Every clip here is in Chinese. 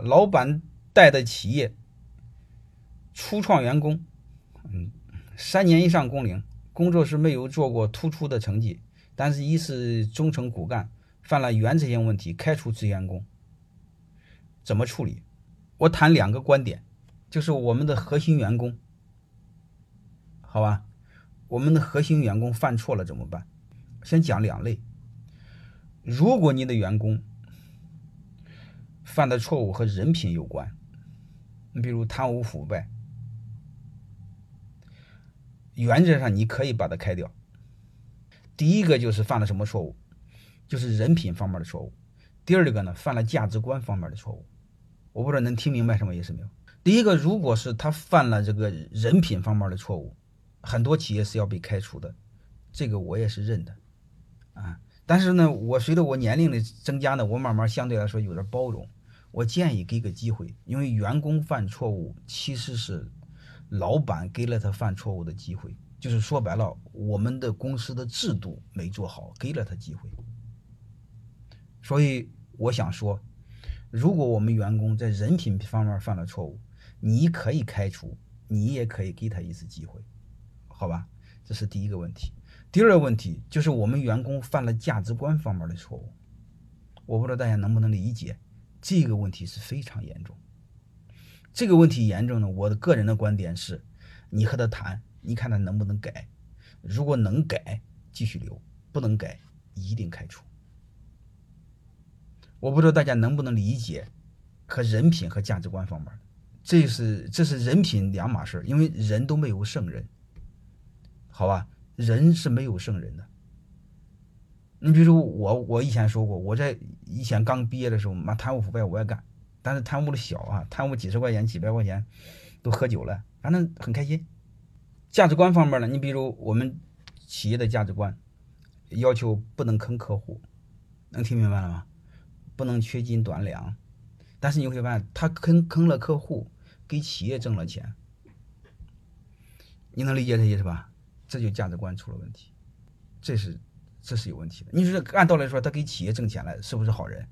老板带的企业，初创员工，嗯，三年以上工龄，工作是没有做过突出的成绩，但是一是中层骨干，犯了原则性问题，开除职员工，怎么处理？我谈两个观点，就是我们的核心员工，好吧，我们的核心员工犯错了怎么办？先讲两类，如果你的员工犯的错误和人品有关，你比如贪污腐败，原则上你可以把他开掉。第一个就是犯了什么错误，就是人品方面的错误；第二个呢，犯了价值观方面的错误。我不知道能听明白什么意思没有？第一个，如果是他犯了这个人品方面的错误，很多企业是要被开除的，这个我也是认的，啊。但是呢，我随着我年龄的增加呢，我慢慢相对来说有点包容。我建议给个机会，因为员工犯错误其实是老板给了他犯错误的机会，就是说白了，我们的公司的制度没做好，给了他机会。所以我想说，如果我们员工在人品方面犯了错误，你可以开除，你也可以给他一次机会，好吧？这是第一个问题。第二个问题就是我们员工犯了价值观方面的错误，我不知道大家能不能理解。这个问题是非常严重。这个问题严重呢，我的个人的观点是，你和他谈，你看他能不能改。如果能改，继续留；不能改，一定开除。我不知道大家能不能理解，和人品和价值观方面这是这是人品两码事因为人都没有圣人，好吧？人是没有圣人的。你比如说我，我以前说过，我在以前刚毕业的时候，妈贪污腐败我也干，但是贪污的小啊，贪污几十块钱、几百块钱，都喝酒了，反正很开心。价值观方面呢，你比如我们企业的价值观，要求不能坑客户，能听明白了吗？不能缺斤短两。但是你会发现，他坑坑了客户，给企业挣了钱，你能理解这意思吧？这就价值观出了问题，这是。这是有问题的。你说按道理说，他给企业挣钱了，是不是好人？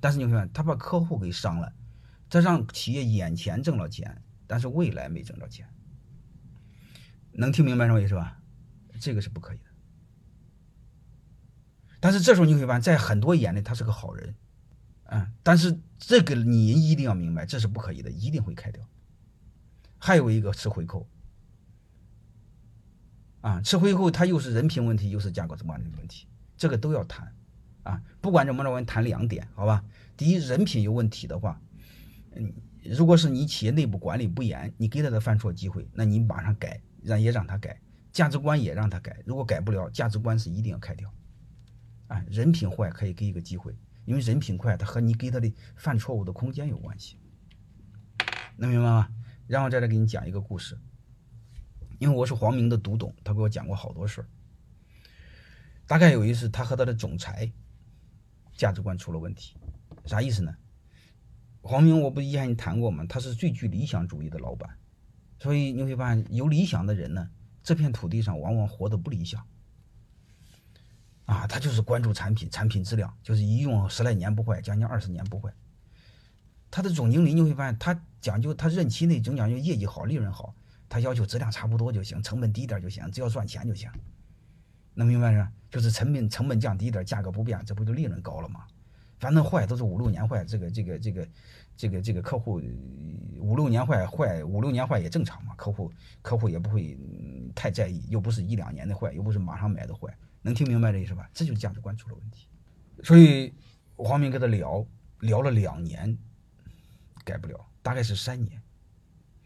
但是你看，他把客户给伤了，他让企业眼前挣了钱，但是未来没挣着钱。能听明白什么意思吧？这个是不可以的。但是这时候你会发现，在很多眼里他是个好人，嗯，但是这个你一定要明白，这是不可以的，一定会开掉。还有一个吃回扣。啊，吃亏后，他又是人品问题，又是价格怎么的问题，这个都要谈，啊，不管怎么着，我们谈两点，好吧？第一，人品有问题的话，嗯，如果是你企业内部管理不严，你给他的犯错机会，那你马上改，让也让他改，价值观也让他改，如果改不了，价值观是一定要开掉，啊，人品坏可以给一个机会，因为人品坏，他和你给他的犯错误的空间有关系，能明白吗？然后再来给你讲一个故事。因为我是黄明的独董，他给我讲过好多事儿。大概有一次，他和他的总裁价值观出了问题，啥意思呢？黄明我不以前你谈过吗？他是最具理想主义的老板，所以你会发现，有理想的人呢，这片土地上往往活得不理想。啊，他就是关注产品，产品质量，就是一用十来年不坏，将近二十年不坏。他的总经理你会发现，他讲究他任期内总讲究业绩好，利润好。他要求质量差不多就行，成本低点就行，只要赚钱就行，能明白是？就是成本成本降低点，价格不变，这不就利润高了吗？反正坏都是五六年坏，这个这个这个这个这个客户五六年坏坏五六年坏也正常嘛，客户客户也不会太在意，又不是一两年的坏，又不是马上买的坏，能听明白这意思吧？这就是价值观出了问题，所以黄明跟他聊聊了两年，改不了，大概是三年，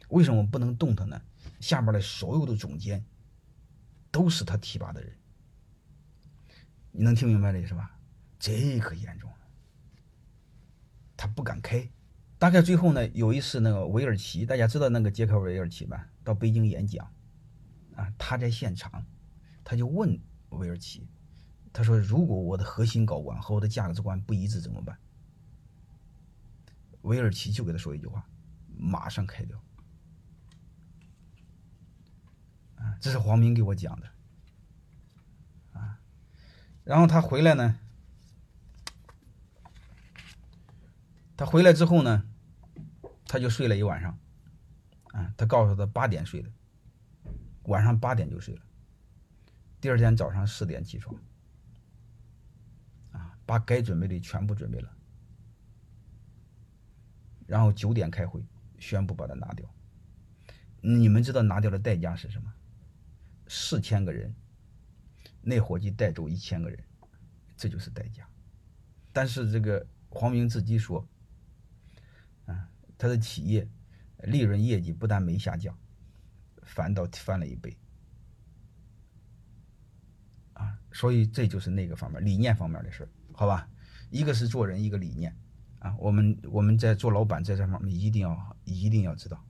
为什么不能动他呢？下面的所有的总监都是他提拔的人，你能听明白这意思吧？这可严重了，他不敢开。大概最后呢，有一次那个韦尔奇，大家知道那个杰克韦尔奇吧？到北京演讲，啊，他在现场，他就问韦尔奇，他说：“如果我的核心高管和我的价值观不一致怎么办？”韦尔奇就给他说一句话：“马上开掉。”这是黄明给我讲的，啊，然后他回来呢，他回来之后呢，他就睡了一晚上，啊，他告诉他八点睡的，晚上八点就睡了，第二天早上四点起床，啊，把该准备的全部准备了，然后九点开会，宣布把它拿掉。你们知道拿掉的代价是什么？四千个人，那伙计带走一千个人，这就是代价。但是这个黄明自己说，啊，他的企业利润业绩不但没下降，反倒翻了一倍。啊，所以这就是那个方面理念方面的事好吧？一个是做人，一个理念，啊，我们我们在做老板在这方面一定要一定要知道。